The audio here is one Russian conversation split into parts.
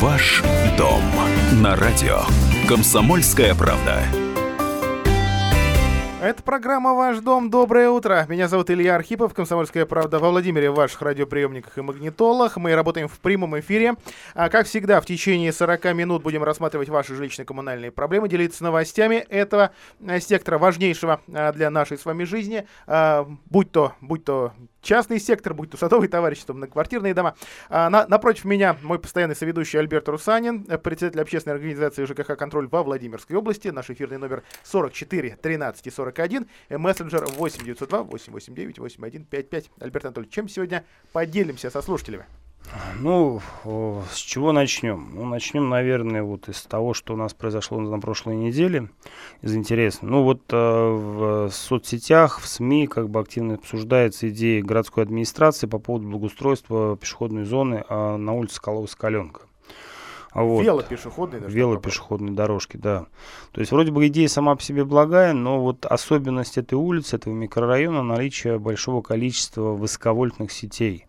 Ваш дом на радио. Комсомольская правда. Это программа «Ваш дом». Доброе утро. Меня зовут Илья Архипов, «Комсомольская правда» во Владимире, в ваших радиоприемниках и магнитолах. Мы работаем в прямом эфире. А, как всегда, в течение 40 минут будем рассматривать ваши жилищно-коммунальные проблемы, делиться новостями этого э, сектора, важнейшего а, для нашей с вами жизни. А, будь то, будь то частный сектор, будь то садовые товарищества, многоквартирные дома. А, на, напротив меня мой постоянный соведущий Альберт Русанин, э, председатель общественной организации ЖКХ «Контроль» во Владимирской области. Наш эфирный номер 44 13 и 41, э, мессенджер 8 902 889 8155. Альберт Анатольевич, чем сегодня поделимся со слушателями? Ну, с чего начнем? Ну, начнем, наверное, вот из того, что у нас произошло на прошлой неделе, из интересного. Ну, вот э, в соцсетях, в СМИ как бы активно обсуждается идея городской администрации по поводу благоустройства пешеходной зоны э, на улице Колова-Скаленка. Вот. Велопешеходные даже. Велопешеходные дорожки, да. То есть вроде бы идея сама по себе благая, но вот особенность этой улицы, этого микрорайона, наличие большого количества высоковольтных сетей.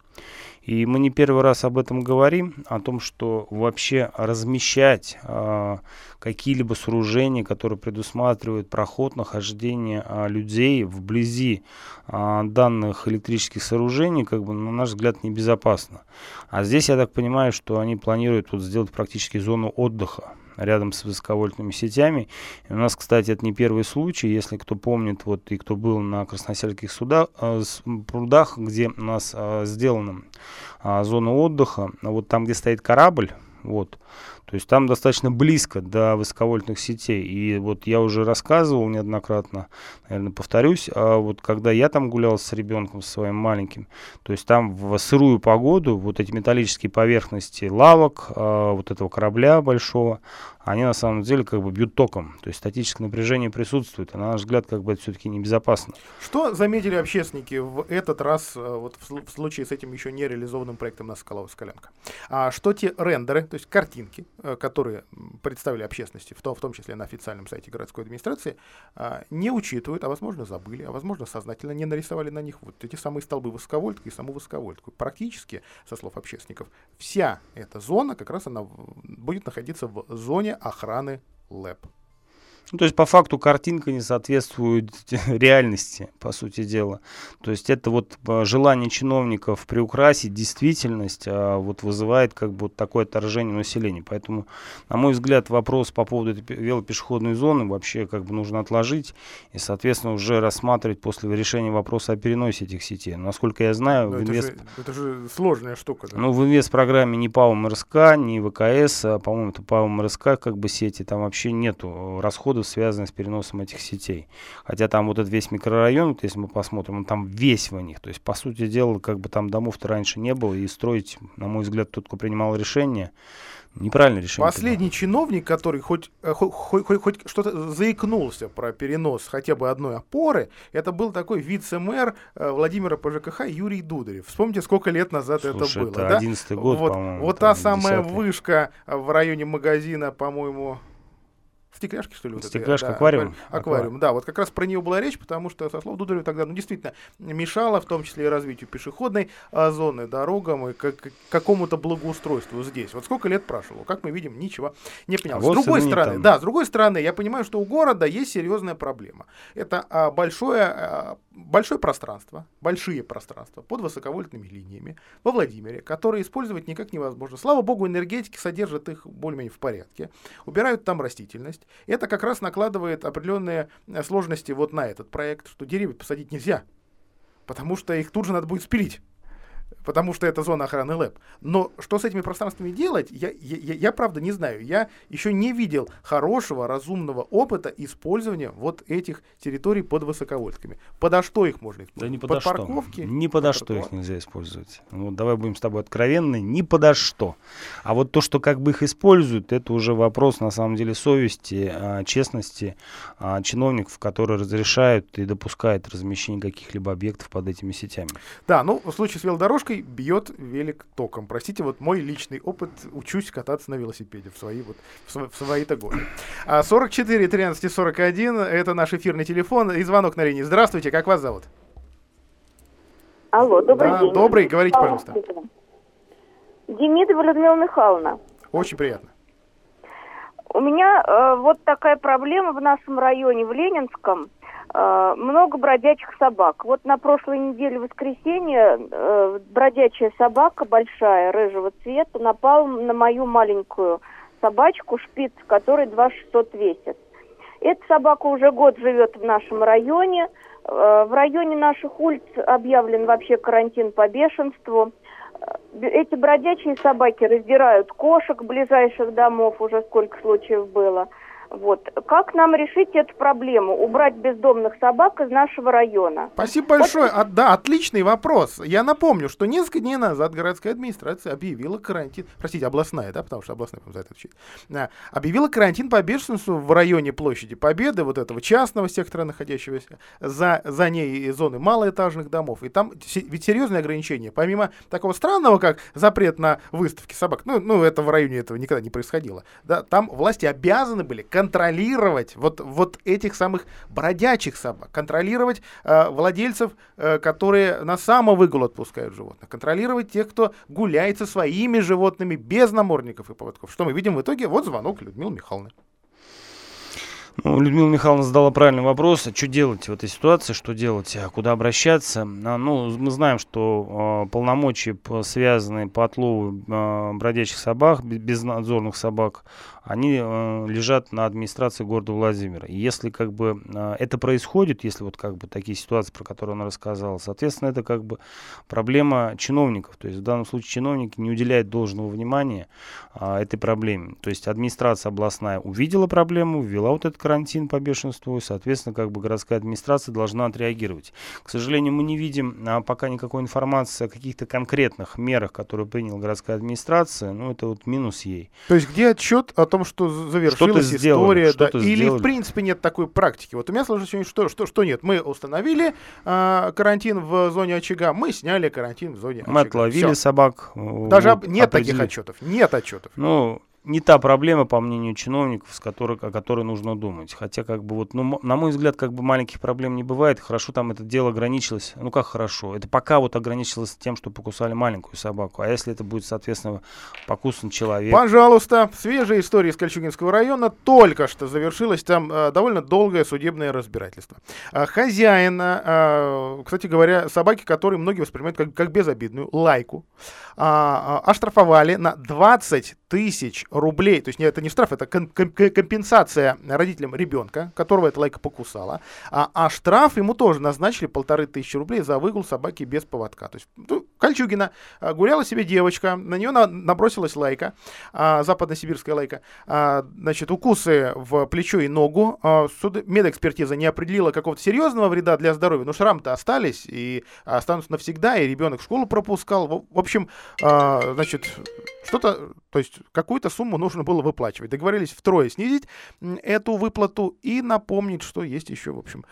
И мы не первый раз об этом говорим, о том, что вообще размещать э, какие-либо сооружения, которые предусматривают проход, нахождение э, людей вблизи э, данных электрических сооружений, как бы, на наш взгляд, небезопасно. А здесь, я так понимаю, что они планируют вот, сделать практически зону отдыха рядом с высоковольтными сетями. И у нас, кстати, это не первый случай, если кто помнит, вот и кто был на красносельских судах, э, прудах, где у нас э, сделана э, зона отдыха, вот там, где стоит корабль, вот, то есть там достаточно близко до высоковольтных сетей. И вот я уже рассказывал неоднократно, наверное, повторюсь, а вот когда я там гулял с ребенком своим маленьким, то есть там в сырую погоду вот эти металлические поверхности лавок, а, вот этого корабля большого, они на самом деле как бы бьют током. То есть статическое напряжение присутствует, а на наш взгляд как бы это все-таки небезопасно. Что заметили общественники в этот раз, э, вот в, в случае с этим еще не реализованным проектом на Скалова-Скалянка? А что те рендеры, то есть картинки, которые представили общественности, в том, в том числе на официальном сайте городской администрации, а, не учитывают, а возможно забыли, а возможно сознательно не нарисовали на них вот эти самые столбы высоковольтки и саму высоковольтку. Практически, со слов общественников, вся эта зона как раз она будет находиться в зоне охраны ЛЭП. Ну, то есть по факту картинка не соответствует реальности, по сути дела. То есть это вот э, желание чиновников приукрасить действительность а вот вызывает как бы вот такое отторжение населения. Поэтому, на мой взгляд, вопрос по поводу этой велопешеходной зоны вообще как бы нужно отложить и, соответственно, уже рассматривать после решения вопроса о переносе этих сетей. Насколько я знаю, в инвест... это, же, это же сложная штука. Да? Ну, в инвест-программе ни ПАО МРСК, ни ВКС, а, по-моему, это ПАО МРСК как бы сети, там вообще нету расходов расходов, связанных с переносом этих сетей. Хотя там вот этот весь микрорайон, вот если мы посмотрим, он там весь в них. То есть, по сути дела, как бы там домов-то раньше не было, и строить, на мой взгляд, тот, кто принимал решение, Неправильное решение. Последний чиновник, который хоть, э, хоть, хоть, хоть что-то заикнулся про перенос хотя бы одной опоры, это был такой вице-мэр э, Владимира ПЖКХ Юрий Дударев. Вспомните, сколько лет назад Слушай, это было. Это 11 да? год, вот, вот та самая вышка в районе магазина, по-моему, Стекляшки, что ли? Вот Стекляшка, это, аквариум. Да, аквариум, да. Вот как раз про нее была речь, потому что, со слов Дударева, тогда, ну, действительно, мешало, в том числе и развитию пешеходной а, зоны, дорогам и как, какому-то благоустройству здесь. Вот сколько лет прошло, как мы видим, ничего не. А с другой стороны, там. да, с другой стороны, я понимаю, что у города есть серьезная проблема. Это а, большое, а, большое пространство, большие пространства под высоковольтными линиями во Владимире, которые использовать никак невозможно. Слава богу, энергетики содержат их более-менее в порядке, убирают там растительность, это как раз накладывает определенные э, сложности вот на этот проект, что деревья посадить нельзя, потому что их тут же надо будет спилить потому что это зона охраны ЛЭП. Но что с этими пространствами делать, я, я, я, я правда не знаю. Я еще не видел хорошего, разумного опыта использования вот этих территорий под высоковольтками. Подо что их можно использовать? Да не подо под что. парковки? Не подо что их нельзя использовать. Вот давай будем с тобой откровенны, ни подо что. А вот то, что как бы их используют, это уже вопрос на самом деле совести, а, честности а, чиновников, которые разрешают и допускают размещение каких-либо объектов под этими сетями. Да, ну в случае с велодорожкой бьет велик током. Простите, вот мой личный опыт, учусь кататься на велосипеде в свои, вот, в свои-то годы. А 44 13 41, это наш эфирный телефон и звонок на линии. Здравствуйте, как вас зовут? Алло, добрый да, день. Добрый, говорите, пожалуйста. Демидова Людмила Михайловна. Очень приятно. У меня э, вот такая проблема в нашем районе, в Ленинском. Э, много бродячих собак. Вот на прошлой неделе, в воскресенье, э, бродячая собака большая, рыжего цвета, напала на мою маленькую собачку, шпиц, который 2600 весит. Эта собака уже год живет в нашем районе. Э, в районе наших улиц объявлен вообще карантин по бешенству. Эти бродячие собаки раздирают кошек ближайших домов, уже сколько случаев было – вот. Как нам решить эту проблему? Убрать бездомных собак из нашего района? Спасибо большое. Вот... А, да, отличный вопрос. Я напомню, что несколько дней назад городская администрация объявила карантин, простите, областная, да, потому что областная, за это отвечает, объявила карантин по бешенству в районе площади Победы, вот этого частного сектора, находящегося за, за ней зоны малоэтажных домов. И там ведь серьезные ограничения. Помимо такого странного, как запрет на выставки собак, ну, ну это в районе этого никогда не происходило, да, там власти обязаны были контролировать вот, вот этих самых бродячих собак, контролировать э, владельцев, э, которые на самовыгул отпускают животных, контролировать тех, кто гуляет со своими животными без намордников и поводков. Что мы видим в итоге? Вот звонок Людмилы Михайловны. Ну, Людмила Михайловна задала правильный вопрос. А что делать в этой ситуации? Что делать? А куда обращаться? А, ну, мы знаем, что э, полномочия, связанные по отлову э, бродячих собак, безнадзорных собак, они э, лежат на администрации города Владимира. И если как бы э, это происходит, если вот как бы такие ситуации, про которые она рассказала, соответственно, это как бы проблема чиновников. То есть в данном случае чиновники не уделяют должного внимания э, этой проблеме. То есть администрация областная увидела проблему, ввела вот этот карантин по бешенству, и, соответственно, как бы городская администрация должна отреагировать. К сожалению, мы не видим а, пока никакой информации о каких-то конкретных мерах, которые приняла городская администрация. Ну, это вот минус ей. То есть где отчет о том, том, что завершилась что история, да, или сделали. в принципе нет такой практики. Вот у меня сложилось ощущение, что, что, что нет. Мы установили э, карантин в зоне очага, мы сняли карантин в зоне мы очага. Мы отловили Всё. собак. Даже вот, нет таких отчетов. Нет отчетов. Ну, не та проблема, по мнению чиновников, с которой, о которой нужно думать. Хотя, как бы вот, ну, на мой взгляд, как бы маленьких проблем не бывает. Хорошо там это дело ограничилось. Ну, как хорошо? Это пока вот ограничилось тем, что покусали маленькую собаку. А если это будет, соответственно, покусан человек? Пожалуйста, свежая история из Кольчугинского района. Только что завершилось там э, довольно долгое судебное разбирательство. Э, хозяина, э, кстати говоря, собаки, которые многие воспринимают как, как безобидную, лайку, э, оштрафовали на 20 тысяч рублей, то есть это не штраф, это компенсация родителям ребенка, которого эта лайка покусала, а, а штраф ему тоже назначили полторы тысячи рублей за выгул собаки без поводка. То есть ну, Кольчугина а, гуляла себе девочка, на нее на, набросилась лайка, а, западносибирская лайка, а, значит, укусы в плечо и ногу, а, суд, медэкспертиза не определила какого-то серьезного вреда для здоровья, но шрамы-то остались и останутся навсегда, и ребенок школу пропускал. В, в общем, а, значит, что-то, то есть какую-то сумму нужно было выплачивать. Договорились втрое снизить эту выплату и напомнить, что есть еще, в общем,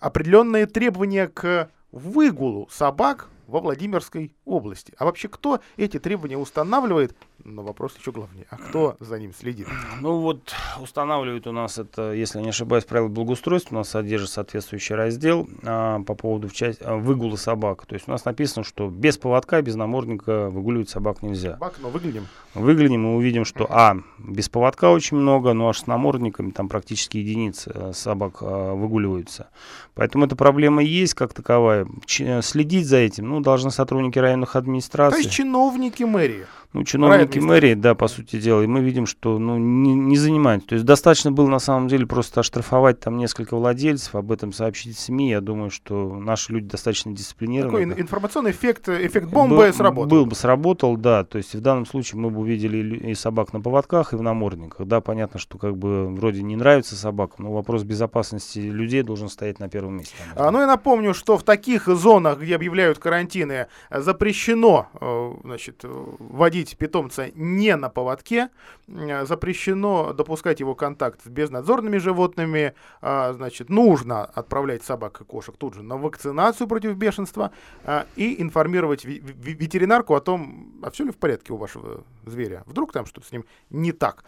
определенные требования к выгулу собак во Владимирской области. А вообще кто эти требования устанавливает? Но вопрос еще главнее. А кто за ним следит? Ну вот устанавливает у нас это, если не ошибаюсь, правила благоустройства, у нас содержит соответствующий раздел а, по поводу в часть, а, выгула собак. То есть у нас написано, что без поводка, без намордника выгуливать собак нельзя. Собак, но выглядим. Выглянем и увидим, что а, без поводка очень много, но аж с намордниками там практически единицы э, собак а, выгуливаются. Поэтому эта проблема есть как таковая. Ч- следить за этим, ну, должны сотрудники районных администраций. То есть чиновники мэрии. Ну, чиновники мэрии, да, по сути дела, и мы видим, что ну, не, не занимаются. То есть достаточно было на самом деле просто оштрафовать там несколько владельцев, об этом сообщить СМИ. Я думаю, что наши люди достаточно дисциплинированы. Такой информационный эффект, эффект бомбы был, сработал. Был бы сработал, да. То есть в данном случае мы бы увидели и собак на поводках, и в намордниках. Да, понятно, что как бы вроде не нравится собакам, но вопрос безопасности людей должен стоять на первом месте. А, ну и напомню, что в таких зонах, где объявляют карантины, запрещено э, значит, водить водить питомца не на поводке, э, запрещено допускать его контакт с безнадзорными животными, а, значит, нужно отправлять собак и кошек тут же на вакцинацию против бешенства а, и информировать ветеринарку о том, а все ли в порядке у вашего зверя. Вдруг там что-то с ним не так.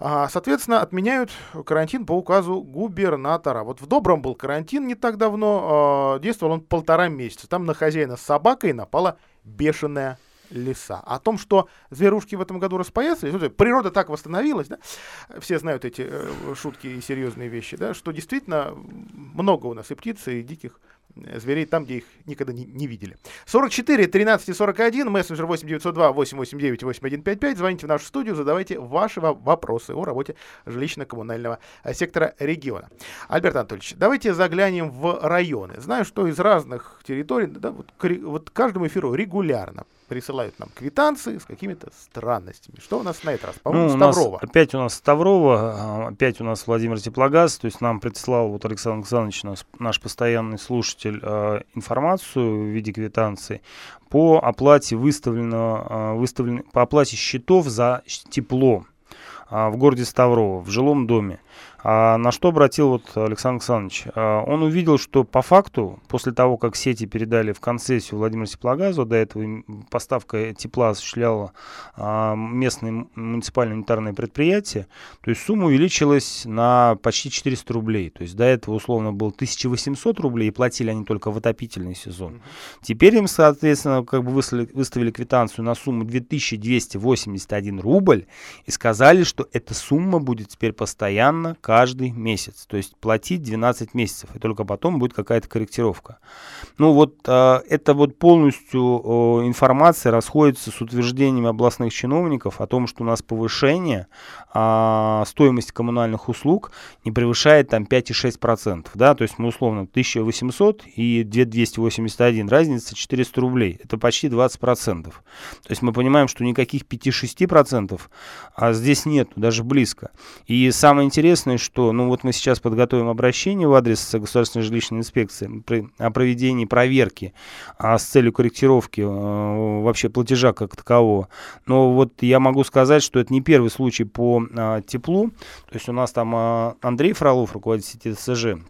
А, соответственно, отменяют карантин по указу губернатора. Вот в Добром был карантин не так давно, действовал он полтора месяца. Там на хозяина с собакой напала бешеная леса. О том, что зверушки в этом году распоясались, природа так восстановилась, да, все знают эти э, шутки и серьезные вещи, да, что действительно много у нас и птиц, и диких Э, зверей там, где их никогда не, не видели. 44 13 и 41, мессенджер 8 902 889 8155. Звоните в нашу студию, задавайте ваши вопросы о работе жилищно-коммунального э, сектора региона. Альберт Анатольевич, давайте заглянем в районы. Знаю, что из разных территорий, да, вот, вот каждому эфиру регулярно присылают нам квитанции с какими-то странностями. Что у нас на этот раз? По-моему, ну, Ставрова. Нас, опять у нас Ставрова, а, опять у нас Владимир Теплогаз, то есть нам прислал вот Александр Александрович, наш, наш постоянный слушатель, э, информацию в виде квитанции по оплате выставленного, э, выставлен, по оплате счетов за тепло э, в городе Ставрово, в жилом доме. А на что обратил вот Александр Александрович? А, он увидел, что по факту, после того, как сети передали в концессию Владимиру Теплогазу, до этого поставка тепла осуществляло а, местное муниципальное унитарное предприятие, то есть сумма увеличилась на почти 400 рублей. То есть до этого условно было 1800 рублей, и платили они только в отопительный сезон. Теперь им, соответственно, как бы выставили, выставили квитанцию на сумму 2281 рубль и сказали, что эта сумма будет теперь постоянно каждый месяц. То есть платить 12 месяцев, и только потом будет какая-то корректировка. Ну вот э, это вот полностью э, информация расходится с утверждениями областных чиновников о том, что у нас повышение э, стоимости коммунальных услуг не превышает там 5,6%. Да? То есть мы условно 1800 и 2281, разница 400 рублей. Это почти 20%. То есть мы понимаем, что никаких 5-6% а здесь нет, даже близко. И самое интересное, что, ну вот мы сейчас подготовим обращение в адрес Государственной жилищной инспекции о проведении проверки а, с целью корректировки а, вообще платежа как такового. Но вот я могу сказать, что это не первый случай по а, теплу. То есть у нас там а, Андрей Фролов, руководитель сети ТСЖ,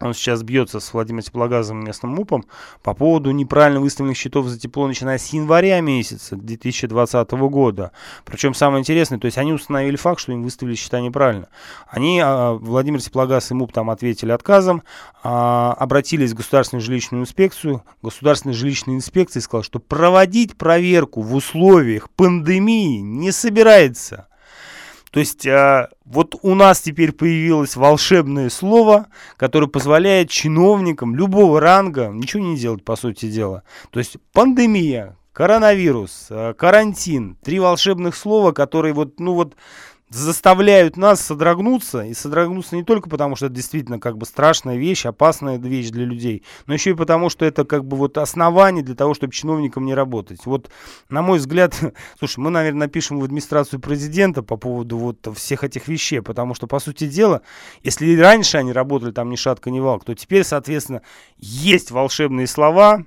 он сейчас бьется с Владимиром Теплогазом местным МУПом по поводу неправильно выставленных счетов за тепло, начиная с января месяца 2020 года. Причем самое интересное, то есть они установили факт, что им выставили счета неправильно. Они, а, Владимир Теплогаз и МУП там ответили отказом, а, обратились в Государственную жилищную инспекцию. Государственная жилищная инспекция сказала, что проводить проверку в условиях пандемии не собирается. То есть а, вот у нас теперь появилось волшебное слово, которое позволяет чиновникам любого ранга ничего не делать, по сути дела. То есть пандемия, коронавирус, а, карантин, три волшебных слова, которые вот, ну вот заставляют нас содрогнуться, и содрогнуться не только потому, что это действительно как бы страшная вещь, опасная вещь для людей, но еще и потому, что это как бы вот основание для того, чтобы чиновникам не работать. Вот, на мой взгляд, слушай, мы, наверное, напишем в администрацию президента по поводу вот всех этих вещей, потому что, по сути дела, если раньше они работали там ни шатка, ни валк, то теперь, соответственно, есть волшебные слова,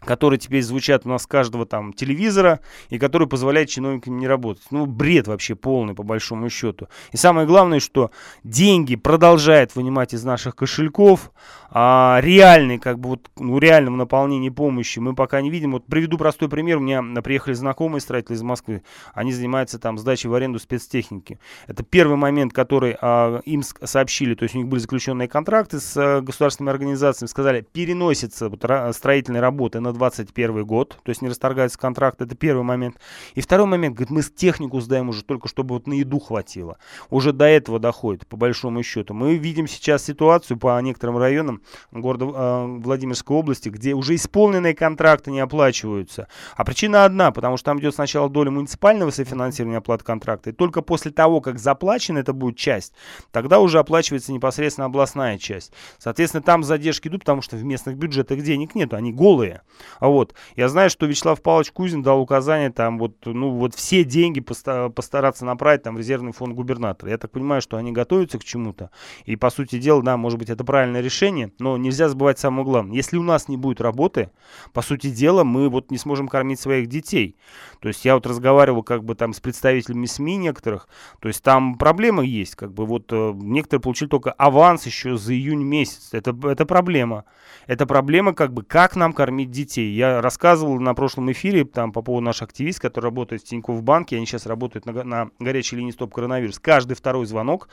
которые теперь звучат у нас каждого там телевизора и которые позволяют чиновникам не работать. Ну, бред вообще полный, по большому счету. И самое главное, что деньги продолжают вынимать из наших кошельков, а реальный, как бы вот, ну, реального наполнения помощи мы пока не видим. Вот приведу простой пример. У меня приехали знакомые строители из Москвы. Они занимаются там сдачей в аренду спецтехники. Это первый момент, который а, им сообщили, то есть у них были заключенные контракты с а, государственными организациями, сказали, переносится вот, строительные работы на 2021 год, то есть не расторгается контракт, это первый момент. И второй момент, говорит, мы с технику сдаем уже только, чтобы вот на еду хватило. Уже до этого доходит, по большому счету. Мы видим сейчас ситуацию по некоторым районам города э, Владимирской области, где уже исполненные контракты не оплачиваются. А причина одна, потому что там идет сначала доля муниципального софинансирования оплаты контракта, и только после того, как заплачена это будет часть, тогда уже оплачивается непосредственно областная часть. Соответственно, там задержки идут, потому что в местных бюджетах денег нет, они голые. А вот, я знаю, что Вячеслав Павлович Кузин дал указание там вот, ну вот все деньги поста- постараться направить там в резервный фонд губернатора. Я так понимаю, что они готовятся к чему-то. И по сути дела, да, может быть это правильное решение, но нельзя забывать самое главное. Если у нас не будет работы, по сути дела, мы вот не сможем кормить своих детей. То есть я вот разговаривал как бы там с представителями СМИ некоторых, то есть там проблемы есть, как бы вот э, некоторые получили только аванс еще за июнь месяц. Это, это проблема. Это проблема как бы, как нам кормить детей. Я рассказывал на прошлом эфире там по поводу наших активист, который работает в Тинькофф банке, они сейчас работают на, на горячей линии стоп коронавирус. Каждый второй звонок,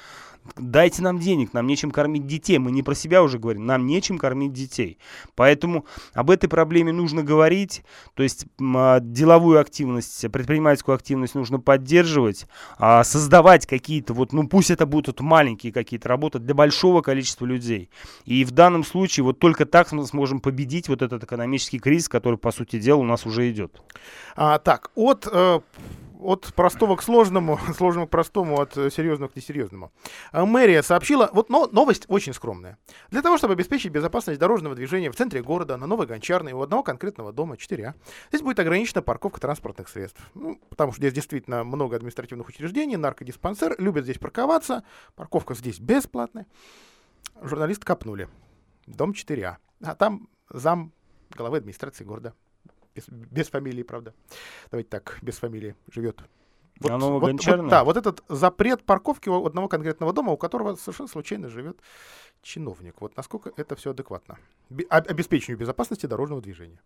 дайте нам денег, нам нечем кормить детей. Мы не про себя уже говорим, нам нечем кормить детей. Поэтому об этой проблеме нужно говорить, то есть а, деловую активность, предпринимательскую активность нужно поддерживать, а, создавать какие-то, вот, ну пусть это будут маленькие какие-то работы для большого количества людей. И в данном случае вот только так мы сможем победить вот этот экономический кризис, который, по сути дела, у нас уже идет. А, так, от э, от простого к сложному, сложного к простому, от э, серьезного к несерьезному. А, мэрия сообщила, вот но, новость очень скромная. Для того, чтобы обеспечить безопасность дорожного движения в центре города, на Новой Гончарной, у одного конкретного дома, 4А, здесь будет ограничена парковка транспортных средств. Ну, потому что здесь действительно много административных учреждений, наркодиспансер, любят здесь парковаться, парковка здесь бесплатная. Журналисты копнули. Дом 4А. А там зам главы администрации города без, без фамилии, правда. Давайте так, без фамилии живет. Вот, а вот, вот, да, вот этот запрет парковки у одного конкретного дома, у которого совершенно случайно живет чиновник. Вот насколько это все адекватно. Бе- обеспечению безопасности дорожного движения.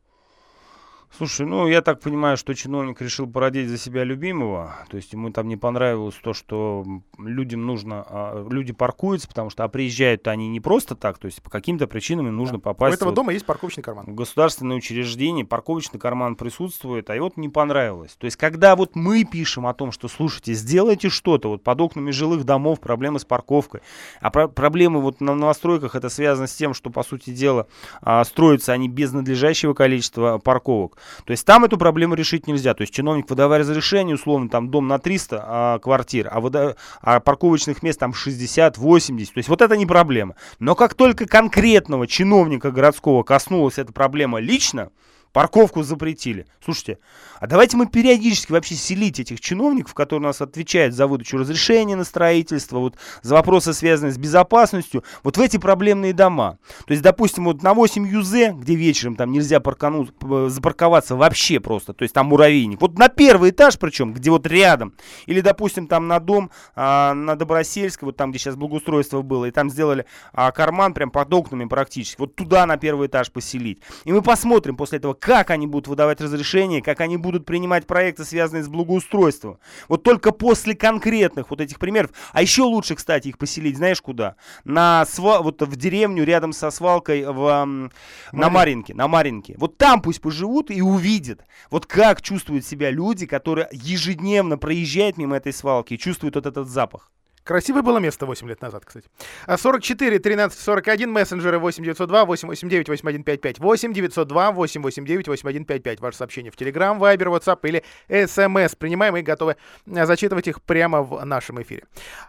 Слушай, ну я так понимаю, что чиновник решил породить за себя любимого, то есть ему там не понравилось то, что людям нужно, а, люди паркуются, потому что а приезжают они не просто так, то есть по каким-то причинам им нужно да. попасть. У этого вот дома есть парковочный карман. В государственное учреждение парковочный карман присутствует, а и вот не понравилось. То есть когда вот мы пишем о том, что слушайте, сделайте что-то, вот под окнами жилых домов проблемы с парковкой, а про- проблемы вот на новостройках это связано с тем, что по сути дела а, строятся они без надлежащего количества парковок. То есть там эту проблему решить нельзя. То есть чиновник, выдавая разрешение, условно, там дом на 300 а, квартир, а, выда... а парковочных мест там 60, 80. То есть вот это не проблема. Но как только конкретного чиновника городского коснулась эта проблема лично, Парковку запретили. Слушайте, а давайте мы периодически вообще селить этих чиновников, которые у нас отвечают за выдачу разрешения на строительство, вот за вопросы, связанные с безопасностью, вот в эти проблемные дома. То есть, допустим, вот на 8 ЮЗ, где вечером там нельзя паркану, запарковаться вообще просто, то есть там муравейник. Вот на первый этаж причем, где вот рядом. Или, допустим, там на дом, а, на Добросельской, вот там, где сейчас благоустройство было, и там сделали а, карман прям под окнами практически. Вот туда на первый этаж поселить. И мы посмотрим после этого, как они будут выдавать разрешения, как они будут принимать проекты, связанные с благоустройством. Вот только после конкретных вот этих примеров, а еще лучше, кстати, их поселить, знаешь куда? На сва... вот в деревню рядом со свалкой в, Марин. на Маринке, на Маринке. Вот там пусть поживут и увидят, вот как чувствуют себя люди, которые ежедневно проезжают мимо этой свалки и чувствуют вот этот запах. Красивое было место 8 лет назад, кстати. 44 13 41 мессенджеры 8 902 889 8155 8 902 889 8155. Ваше сообщение в Telegram, Viber, WhatsApp или SMS. Принимаем и готовы э, зачитывать их прямо в нашем эфире.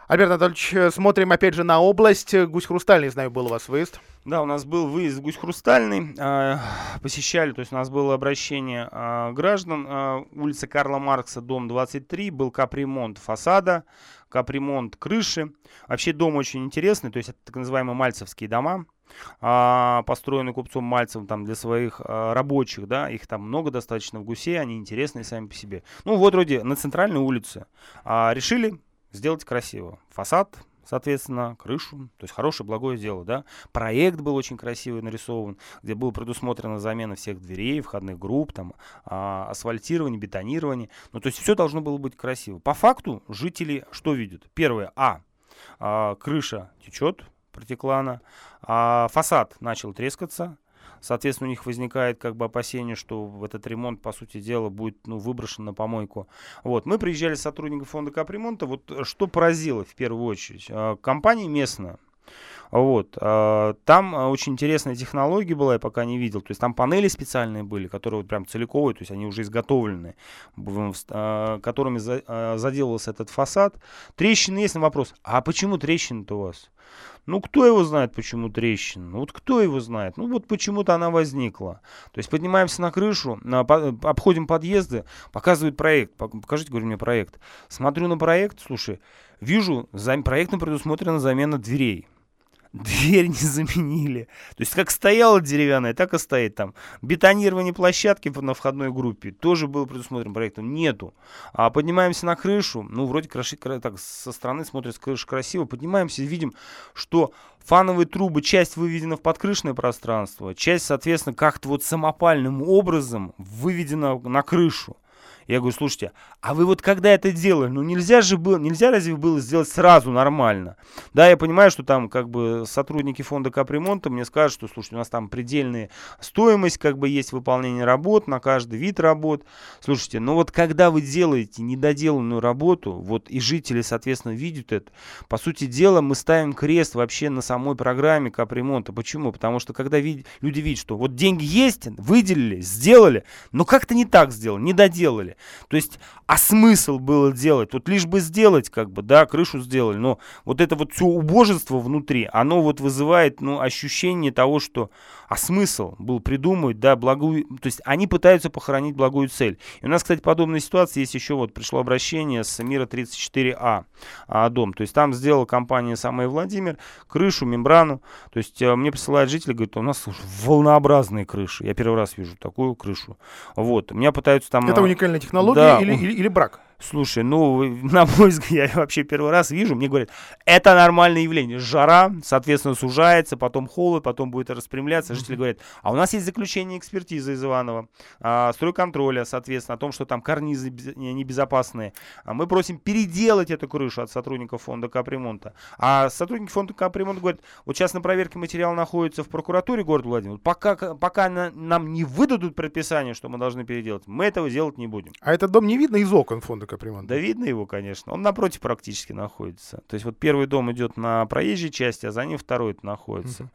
Альберт Анатольевич, э, смотрим опять же на область. Гусь Хрустальный, знаю, был у вас выезд. Да, у нас был выезд в Гусь Хрустальный. Э, посещали, то есть у нас было обращение э, граждан. Э, улица Карла Маркса, дом 23, был капремонт фасада капремонт крыши. Вообще дом очень интересный, то есть это так называемые мальцевские дома, а, построены купцом Мальцевым там для своих а, рабочих, да, их там много достаточно в Гусе, они интересные сами по себе. Ну вот вроде на центральной улице а, решили сделать красиво. Фасад, соответственно, крышу. То есть хорошее, благое дело, да. Проект был очень красивый нарисован, где была предусмотрена замена всех дверей, входных групп, там, а, асфальтирование, бетонирование. Ну, то есть все должно было быть красиво. По факту жители что видят? Первое, а, а крыша течет, протекла она, а фасад начал трескаться, Соответственно, у них возникает как бы опасение, что этот ремонт, по сути дела, будет ну, выброшен на помойку. Вот. Мы приезжали с сотрудников фонда капремонта. Вот э, что поразило в первую очередь? А, компания местная. Вот. А, там а, очень интересная технология была, я пока не видел. То есть там панели специальные были, которые вот прям целиковые, то есть они уже изготовлены, которыми заделывался этот фасад. Трещины есть на вопрос. А почему трещины-то у вас? Ну, кто его знает, почему трещина? Ну, вот кто его знает? Ну, вот почему-то она возникла. То есть поднимаемся на крышу, на, по, обходим подъезды, показывают проект. Покажите, говорю, мне проект. Смотрю на проект, слушай, вижу, за проектом предусмотрена замена дверей. Дверь не заменили. То есть как стояла деревянная, так и стоит там. Бетонирование площадки на входной группе тоже было предусмотрено проектом. Нету. А поднимаемся на крышу, ну вроде краши, так со стороны смотрится крыша красиво. Поднимаемся и видим, что фановые трубы, часть выведена в подкрышное пространство, часть, соответственно, как-то вот самопальным образом выведена на крышу. Я говорю, слушайте, а вы вот когда это делали, ну нельзя же было, нельзя разве было сделать сразу нормально? Да, я понимаю, что там как бы сотрудники фонда капремонта мне скажут, что, слушайте, у нас там предельная стоимость, как бы есть выполнение работ на каждый вид работ. Слушайте, ну вот когда вы делаете недоделанную работу, вот и жители, соответственно, видят это, по сути дела мы ставим крест вообще на самой программе капремонта. Почему? Потому что когда вид- люди видят, что вот деньги есть, выделили, сделали, но как-то не так сделали, не доделали. То есть, а смысл было делать? Вот лишь бы сделать, как бы, да, крышу сделали, но вот это вот все убожество внутри, оно вот вызывает, ну, ощущение того, что, а смысл был придумать, да, благую, то есть они пытаются похоронить благую цель. И у нас, кстати, подобная ситуация. Есть еще, вот пришло обращение с Мира 34А, а, дом, то есть там сделала компания самая Владимир крышу, мембрану, то есть а, мне присылают жители, говорят, у нас слушай, волнообразные крыши, я первый раз вижу такую крышу, вот, меня пытаются там... Это уникальная технология да, или, или, или брак? Слушай, ну, на мой взгляд, я вообще первый раз вижу, мне говорят, это нормальное явление. Жара, соответственно, сужается, потом холод, потом будет распрямляться. Жители говорят, а у нас есть заключение экспертизы из Иванова, а, стройконтроля, соответственно, о том, что там карнизы небезопасные. А мы просим переделать эту крышу от сотрудников фонда капремонта. А сотрудники фонда капремонта говорят, вот сейчас на проверке материал находится в прокуратуре города Владимира. Пока, пока на, нам не выдадут предписание, что мы должны переделать, мы этого делать не будем. А этот дом не видно из окон фонда капремонта? Да видно его, конечно. Он напротив практически находится. То есть вот первый дом идет на проезжей части, а за ним второй находится. Uh-huh.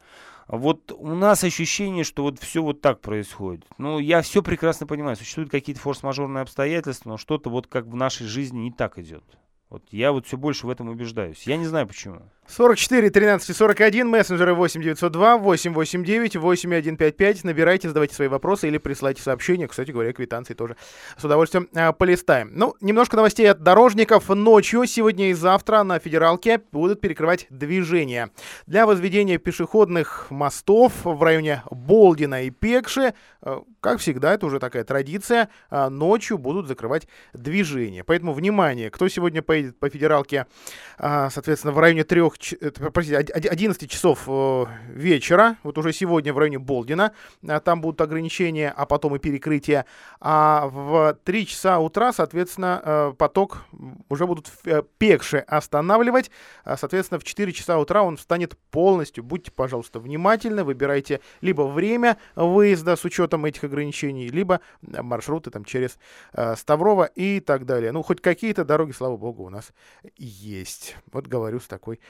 Вот у нас ощущение, что вот все вот так происходит. Ну, я все прекрасно понимаю. Существуют какие-то форс-мажорные обстоятельства, но что-то вот как в нашей жизни не так идет. Вот я вот все больше в этом убеждаюсь. Я не знаю почему. 44 13 41, мессенджеры 8 902 889 8155. Набирайте, задавайте свои вопросы или присылайте сообщения. Кстати говоря, квитанции тоже с удовольствием э, полистаем. Ну, немножко новостей от дорожников. Ночью, сегодня и завтра на федералке будут перекрывать движение. Для возведения пешеходных мостов в районе Болдина и Пекши, э, как всегда, это уже такая традиция, э, ночью будут закрывать движение. Поэтому, внимание, кто сегодня поедет по федералке, э, соответственно, в районе трех простите, 11 часов э, вечера, вот уже сегодня в районе Болдина, э, там будут ограничения, а потом и перекрытия, а в 3 часа утра, соответственно, э, поток уже будут в Пекше останавливать, а, соответственно, в 4 часа утра он станет полностью, будьте, пожалуйста, внимательны, выбирайте либо время выезда с учетом этих ограничений, либо маршруты там через Ставрово и так далее. Ну, хоть какие-то дороги, слава богу, у есть. Вот говорю с такой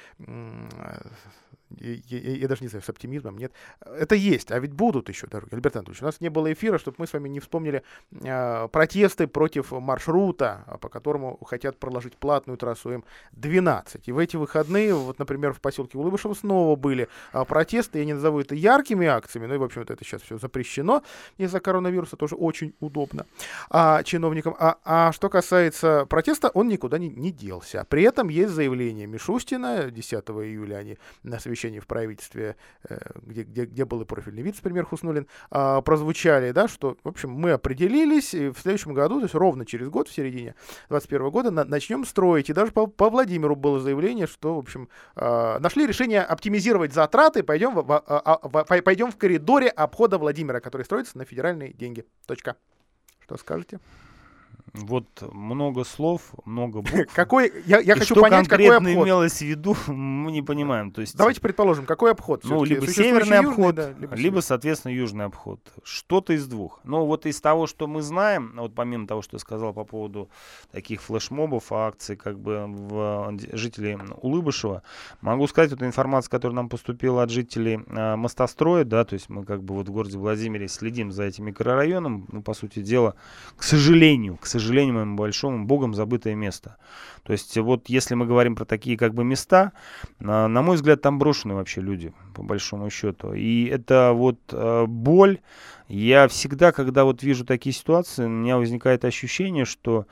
я, я, я даже не знаю, с оптимизмом, нет. Это есть, а ведь будут еще дороги. Альберт Анатольевич, у нас не было эфира, чтобы мы с вами не вспомнили э, протесты против маршрута, по которому хотят проложить платную трассу М12. И в эти выходные, вот, например, в поселке Улыбышево снова были э, протесты, я не назову это яркими акциями, но и, в общем-то, это сейчас все запрещено из-за коронавируса, тоже очень удобно а, чиновникам. А, а что касается протеста, он никуда не, не делся. При этом есть заявление Мишустина, 10 июля они на совещании совещании в правительстве, э, где, где, где был и профильный вице-премьер Хуснулин, а, прозвучали, да, что, в общем, мы определились, и в следующем году, то есть ровно через год, в середине 2021 года, на, начнем строить. И даже по, по Владимиру было заявление, что, в общем, а, нашли решение оптимизировать затраты, пойдем в, в, а, в, пойдем в коридоре обхода Владимира, который строится на федеральные деньги. Точка. Что скажете? Вот много слов, много букв. Какой, я, я и хочу что понять, какой конкретно обход. имелось в виду, мы не понимаем. То есть, Давайте предположим, какой обход? ну, либо северный южный, обход, да, либо, северный. соответственно, южный обход. Что-то из двух. Но вот из того, что мы знаем, вот помимо того, что я сказал по поводу таких флешмобов, акций, как бы в жителей Улыбышева, могу сказать, вот информация, которая нам поступила от жителей э, Мостостроя, да, то есть мы как бы вот в городе Владимире следим за этим микрорайоном, ну, по сути дела, к сожалению, к сожалению моему большому, богом забытое место. То есть вот если мы говорим про такие как бы места, на, на мой взгляд, там брошены вообще люди, по большому счету. И это вот э, боль. Я всегда, когда вот вижу такие ситуации, у меня возникает ощущение, что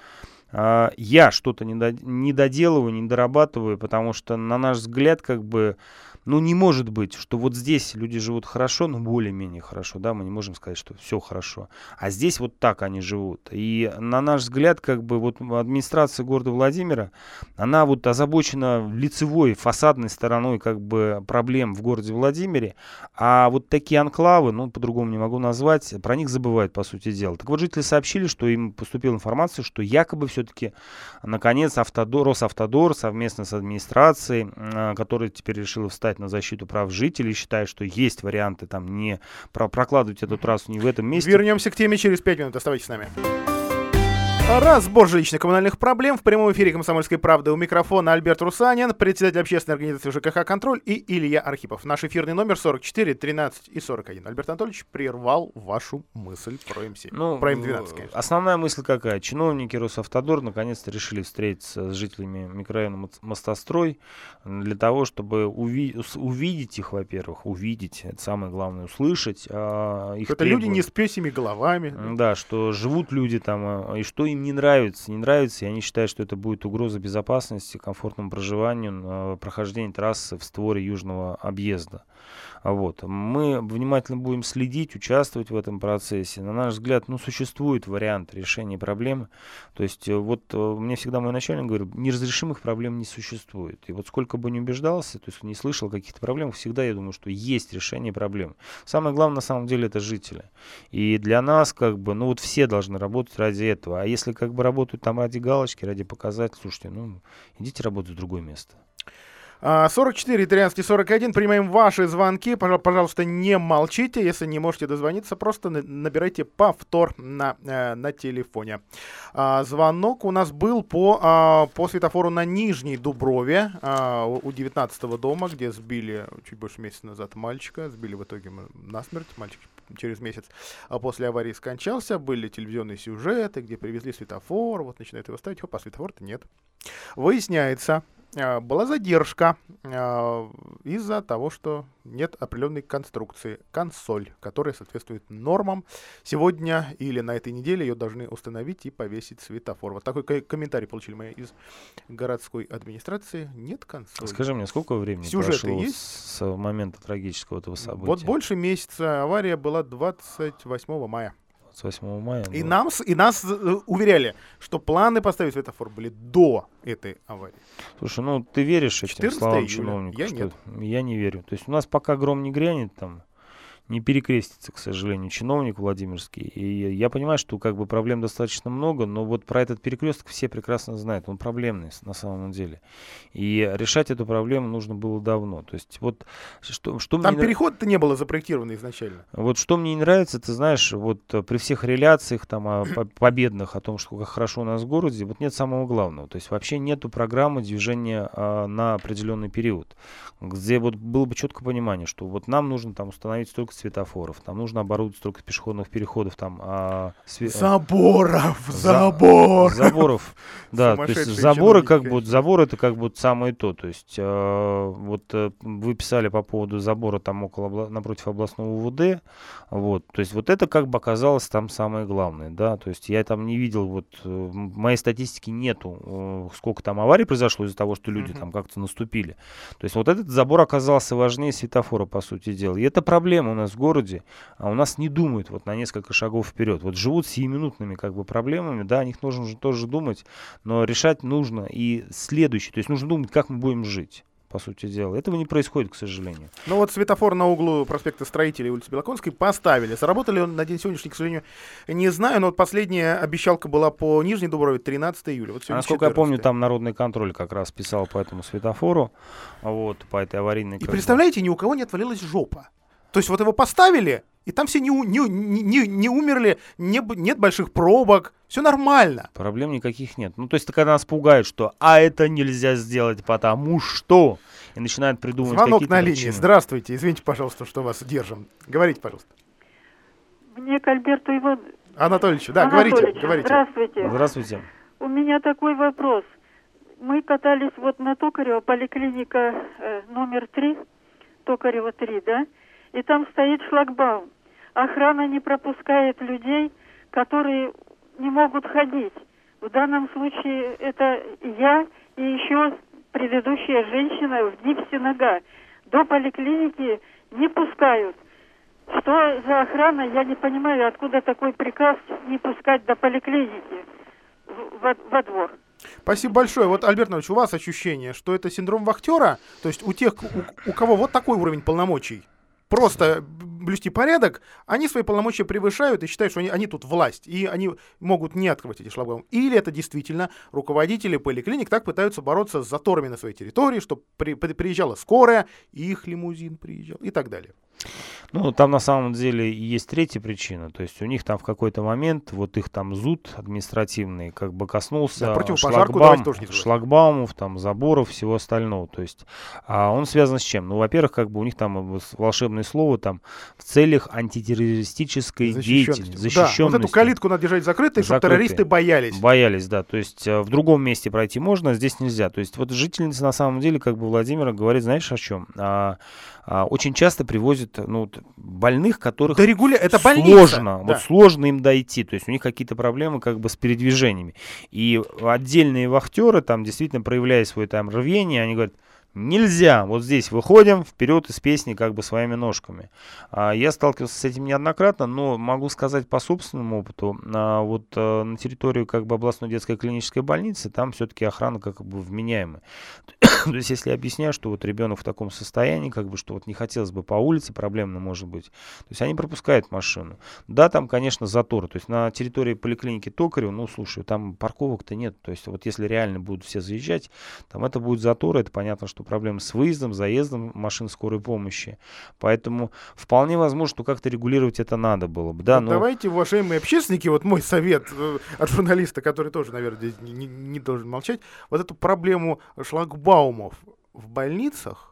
э, я что-то не доделываю, не дорабатываю, потому что, на наш взгляд, как бы ну, не может быть, что вот здесь люди живут хорошо, ну, более-менее хорошо, да, мы не можем сказать, что все хорошо. А здесь вот так они живут. И на наш взгляд, как бы вот администрация города Владимира, она вот озабочена лицевой, фасадной стороной как бы проблем в городе Владимире, а вот такие анклавы, ну, по-другому не могу назвать, про них забывают, по сути дела. Так вот, жители сообщили, что им поступила информация, что якобы все-таки, наконец, Автодор, Росавтодор совместно с администрацией, а, которая теперь решила встать на защиту прав жителей, считает, что есть варианты там не прокладывать эту трассу не в этом месте. Вернемся к теме через пять минут. Оставайтесь с нами. Разбор жилищно-коммунальных проблем в прямом эфире «Комсомольской правды». У микрофона Альберт Русанин, председатель общественной организации ЖКХ «Контроль» и Илья Архипов. Наш эфирный номер 44 13 и 41. Альберт Анатольевич прервал вашу мысль про М7. Ну, про М12, конечно. Основная мысль какая? Чиновники Росавтодор наконец-то решили встретиться с жителями микрорайона Мостострой для того, чтобы уви- увидеть их, во-первых, увидеть, это самое главное, услышать. А, их это люди не с песями головами. Да, что живут люди там, а, и что им не нравится, не нравится, и они считают, что это будет угроза безопасности, комфортному проживанию, прохождение трассы в створе южного объезда. Вот. Мы внимательно будем следить, участвовать в этом процессе. На наш взгляд, ну, существует вариант решения проблемы. То есть, э, вот э, мне всегда мой начальник говорил, неразрешимых проблем не существует. И вот сколько бы не убеждался, то есть не слышал каких-то проблем, всегда я думаю, что есть решение проблем. Самое главное, на самом деле, это жители. И для нас, как бы, ну, вот все должны работать ради этого. А если, как бы, работают там ради галочки, ради показателей, слушайте, ну, идите работать в другое место. 44 13 41. Принимаем ваши звонки. Пожалуйста, не молчите. Если не можете дозвониться, просто набирайте повтор на, э, на телефоне. А, звонок у нас был по, а, по светофору на Нижней Дуброве а, у 19 дома, где сбили чуть больше месяца назад мальчика. Сбили в итоге насмерть. Мальчик через месяц после аварии скончался. Были телевизионные сюжеты, где привезли светофор. Вот начинают его ставить. Хоп, а светофора-то нет. Выясняется, была задержка а, из-за того, что нет определенной конструкции, консоль, которая соответствует нормам. Сегодня или на этой неделе ее должны установить и повесить светофор. Вот такой комментарий получили мы из городской администрации. Нет консоли. Скажи мне, сколько времени Сюжеты прошло есть? с момента трагического этого события? Вот больше месяца. Авария была 28 мая. 28 мая. И, нам, и нас э, уверяли, что планы поставить светофор были до этой аварии. Слушай, ну ты веришь этим словам чиновников? Я нет. Я не верю. То есть у нас пока гром не грянет там, не перекрестится, к сожалению, чиновник Владимирский. И я понимаю, что как бы проблем достаточно много, но вот про этот перекресток все прекрасно знают. Он проблемный на самом деле. И решать эту проблему нужно было давно. То есть вот что, что Там мне... переход-то не было запроектировано изначально. Вот что мне не нравится, ты знаешь, вот э, при всех реляциях там о, победных о том, что как хорошо у нас в городе, вот нет самого главного. То есть вообще нету программы движения а, на определенный период, где вот было бы четкое понимание, что вот нам нужно там установить столько светофоров, там нужно оборудовать столько пешеходных переходов, там... А, све... Заборов! Забор! Заборов, да, то есть заборы как бы, забор это как бы самое то, то есть э, вот э, вы писали по поводу забора там около, напротив областного УВД, вот, то есть вот это как бы оказалось там самое главное, да, то есть я там не видел, вот, э, моей статистике нету, э, сколько там аварий произошло из-за того, что люди mm-hmm. там как-то наступили, то есть вот этот забор оказался важнее светофора, по сути дела, и это проблема у нас в городе, а у нас не думают вот на несколько шагов вперед. Вот живут сиюминутными как бы проблемами, да, о них нужно же тоже думать, но решать нужно и следующее. То есть нужно думать, как мы будем жить по сути дела. Этого не происходит, к сожалению. Ну вот светофор на углу проспекта Строителей улицы Белоконской поставили. Заработали он на день сегодняшний, к сожалению, не знаю, но вот последняя обещалка была по Нижней Дуброве 13 июля. Вот а насколько 14. я помню, там народный контроль как раз писал по этому светофору, вот, по этой аварийной... И представляете, ни у кого не отвалилась жопа. То есть вот его поставили, и там все не, не, не, не умерли, не, нет больших пробок, все нормально. Проблем никаких нет. Ну, то есть, когда нас пугают, что «а это нельзя сделать, потому что...» И начинают придумывать Звонок на линии. Причины. Здравствуйте, извините, пожалуйста, что вас держим. Говорите, пожалуйста. Мне к Альберту Иван... Анатольевичу, да, говорите, говорите. Здравствуйте. Здравствуйте. У меня такой вопрос. Мы катались вот на Токарева, поликлиника э, номер три, Токарева 3, да? И там стоит шлагбаум. Охрана не пропускает людей, которые не могут ходить. В данном случае это я и еще предыдущая женщина в гипсе нога. до поликлиники не пускают. Что за охрана, я не понимаю, откуда такой приказ не пускать до поликлиники во, во двор. Спасибо большое. Вот, Альберт Иванович, у вас ощущение, что это синдром вахтера? То есть у тех, у, у кого вот такой уровень полномочий, просто блюсти порядок, они свои полномочия превышают и считают, что они, они тут власть, и они могут не открывать эти шлагбаумы. Или это действительно руководители поликлиник так пытаются бороться с заторами на своей территории, чтобы при, при, приезжала скорая, их лимузин приезжал и так далее. Ну, там на самом деле есть третья причина. То есть у них там в какой-то момент вот их там зуд административный как бы коснулся да, шлагбаум, шлагбаумов, там заборов, всего остального. То есть а он связан с чем? Ну, во-первых, как бы у них там волшебное слово там в целях антитеррористической деятельности, защищенности. Да, вот эту калитку надо держать закрытой, чтобы террористы боялись. Боялись, да. То есть э, в другом месте пройти можно, а здесь нельзя. То есть вот жительница на самом деле, как бы Владимира говорит, знаешь о чем? А, а, очень часто привозят ну, больных, которых да, регуля... это сложно, больница. вот да. сложно им дойти, то есть у них какие-то проблемы как бы с передвижениями. И отдельные вахтеры, там действительно проявляя свое там рвение, они говорят, Нельзя. Вот здесь выходим вперед из песни как бы своими ножками. А, я сталкивался с этим неоднократно, но могу сказать по собственному опыту. А, вот а, на территорию как бы областной детской клинической больницы там все-таки охрана как бы вменяемая. То есть если я объясняю, что вот ребенок в таком состоянии, как бы, что вот не хотелось бы по улице, проблемно может быть. То есть они пропускают машину. Да, там, конечно, затор. То есть на территории поликлиники Токарева, ну, слушай, там парковок-то нет. То есть вот если реально будут все заезжать, там это будет затор, это понятно, что что проблемы с выездом, заездом машин скорой помощи. Поэтому вполне возможно, что как-то регулировать это надо было бы. Да, вот но... Давайте, уважаемые общественники, вот мой совет э, от журналиста, который тоже, наверное, не, не должен молчать, вот эту проблему шлагбаумов в больницах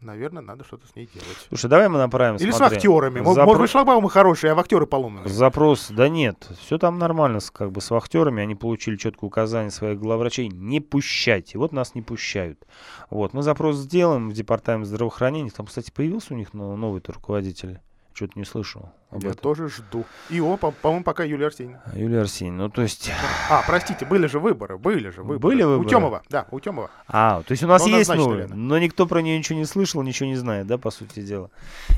наверное, надо что-то с ней делать. Слушай, давай мы направим. Или смотри, с актерами. Запро... Может быть, шлагбаумы хорошие, а вахтеры поломаны. Запрос, да нет, все там нормально, с, как бы с вахтерами. Они получили четкое указание своих главврачей не пущать. И вот нас не пущают. Вот, мы запрос сделаем в департамент здравоохранения. Там, кстати, появился у них новый руководитель. Что-то не слышал. Об Я этом. тоже жду. И о, по-моему, пока Юлия Арсеньевна. Юлия Арсеньевна, ну то есть... А, простите, были же выборы, были же выборы. Были выборы? У Темова, да, у Темова. А, то есть у нас но есть новые, но никто про нее ничего не слышал, ничего не знает, да, по сути дела.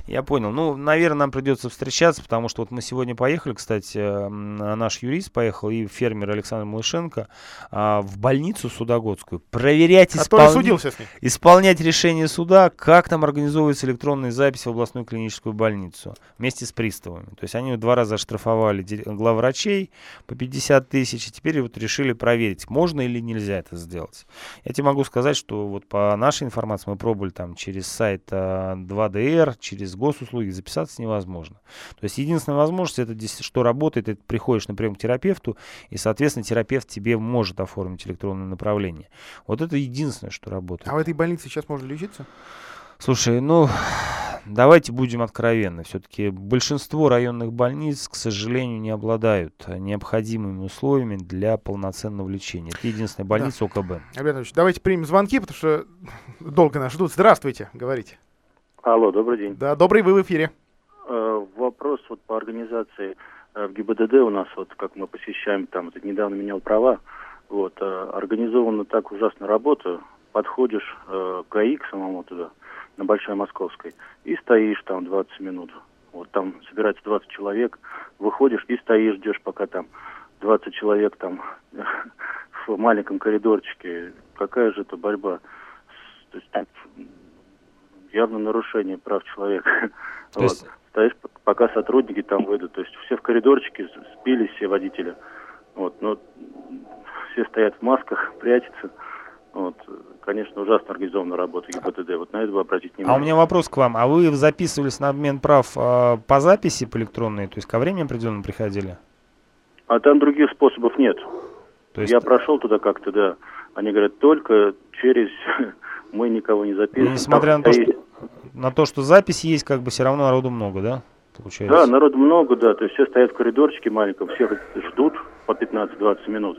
Я понял. Ну, наверное, нам придется встречаться, потому что вот мы сегодня поехали, кстати, наш юрист поехал и фермер Александр Малышенко а, в больницу Судогодскую проверять, испол... судился с ним. исполнять решение суда, как там организовывается электронная запись в областную клиническую больницу вместе с приставами. То есть они два раза оштрафовали главврачей по 50 тысяч, и теперь вот решили проверить, можно или нельзя это сделать. Я тебе могу сказать, что вот по нашей информации мы пробовали там через сайт 2DR, а, через госуслуги записаться невозможно. То есть единственная возможность, это что работает, это приходишь на прием к терапевту, и, соответственно, терапевт тебе может оформить электронное направление. Вот это единственное, что работает. А в этой больнице сейчас можно лечиться? Слушай, ну, давайте будем откровенны. Все-таки большинство районных больниц, к сожалению, не обладают необходимыми условиями для полноценного лечения. Это единственная больница да. ОКБ. Альбертович, давайте примем звонки, потому что долго нас ждут. Здравствуйте, говорите. Алло, добрый день. Да, добрый, вы в эфире. Э, вопрос вот по организации э, в ГИБДД у нас, вот как мы посещаем, там, вот, недавно менял права, вот, э, организована так ужасно работа, подходишь э, к АИ, к самому туда, на Большой Московской, и стоишь там 20 минут. Вот там собирается 20 человек, выходишь и стоишь, ждешь, пока там 20 человек там в маленьком коридорчике. Какая же это борьба? То есть, явно нарушение прав человека. То есть... вот. Стоишь, пока сотрудники там выйдут. То есть все в коридорчике спились, все водители. Вот, но все стоят в масках, прячутся. Вот, конечно, ужасно организованная работа ГИБДД. Вот на это бы обратить внимание. А у меня вопрос к вам. А вы записывались на обмен прав э, по записи по электронной, то есть ко времени определенному приходили? А там других способов нет. То есть... Я прошел туда как-то, да. Они говорят, только через... Мы никого не записываем. Несмотря на то, что, на то, что запись есть, как бы все равно народу много, да? Получается. Да, народу много, да. То есть все стоят в коридорчике маленьком, все ждут по 15-20 минут.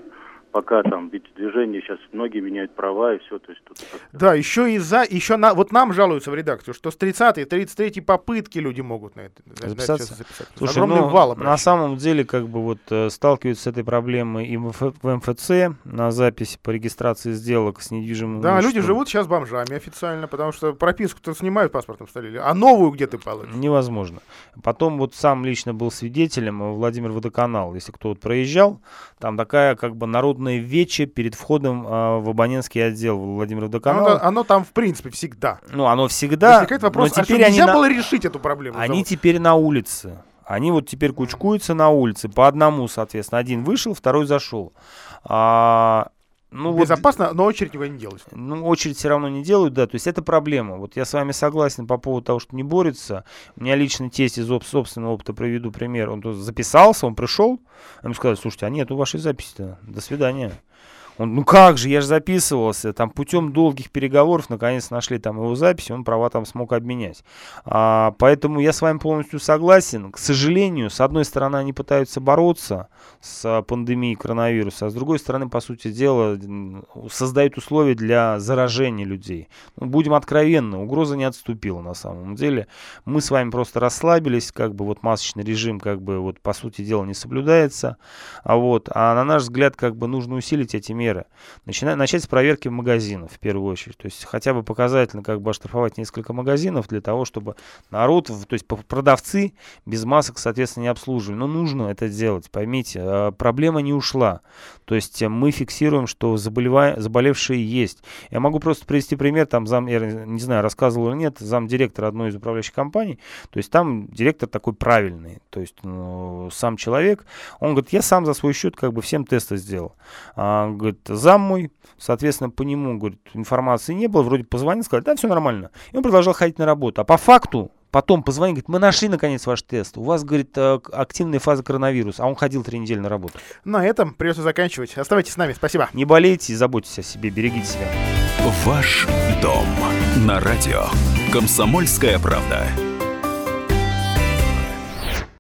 Пока там, ведь движение сейчас многие меняют права и все, то есть тут... Да, еще и за, еще на, вот нам жалуются в редакцию, что с 30-й, 33-й попытки люди могут на это, на Записаться? сейчас записаться. Слушай, Огромный ну, вал на обращений. самом деле, как бы вот э, сталкиваются с этой проблемой и в, МФ в МФЦ на запись по регистрации сделок с недвижимым Да, люди живут сейчас бомжами официально, потому что прописку-то снимают в паспортном столе, а новую где ты получишь? Невозможно. Потом вот сам лично был свидетелем э, Владимир Водоканал. Если кто вот проезжал, там такая как бы народная вече перед входом э, в абонентский отдел Владимира Оно, Водоканала. оно там, в принципе, всегда. Ну, оно всегда. Возникает вопрос, но а теперь они нельзя на- было решить эту проблему? Они Завод? теперь на улице. Они вот теперь кучкуются на улице по одному, соответственно. Один вышел, второй зашел. А, ну, вот Безопасно, но очередь никуда не делать. ну, очередь все равно не делают, да, то есть это проблема. Вот я с вами согласен по поводу того, что не борется. У меня лично тесть из об- собственного опыта приведу пример. Он записался, он пришел, ему сказали, слушайте, а нету вашей записи-то, до свидания. Он, ну как же, я же записывался. Там путем долгих переговоров наконец нашли там его запись, он права там смог обменять. А, поэтому я с вами полностью согласен. К сожалению, с одной стороны, они пытаются бороться с а, пандемией коронавируса, а с другой стороны, по сути дела, создают условия для заражения людей. Ну, будем откровенны, угроза не отступила на самом деле. Мы с вами просто расслабились, как бы вот масочный режим, как бы вот по сути дела не соблюдается. А вот, а на наш взгляд, как бы нужно усилить эти меры. Начина- начать с проверки магазинов в первую очередь. То есть хотя бы показательно как бы оштрафовать несколько магазинов для того, чтобы народ, то есть продавцы без масок, соответственно, не обслуживали. Но нужно это делать, поймите, э, проблема не ушла. То есть э, мы фиксируем, что заболева- заболевшие есть. Я могу просто привести пример, там зам, я не знаю, рассказывал или нет, зам директора одной из управляющих компаний, то есть там директор такой правильный, то есть ну, сам человек, он говорит, я сам за свой счет как бы всем тесты сделал. А, говорит, зам мой, соответственно, по нему, говорит, информации не было, вроде позвонил, сказал, да, все нормально. И он продолжал ходить на работу. А по факту Потом позвонил, говорит, мы нашли наконец ваш тест. У вас, говорит, э, активная фаза коронавируса. А он ходил три недели на работу. На этом придется заканчивать. Оставайтесь с нами. Спасибо. Не болейте и заботьтесь о себе, берегите себя. Ваш дом на радио. Комсомольская правда.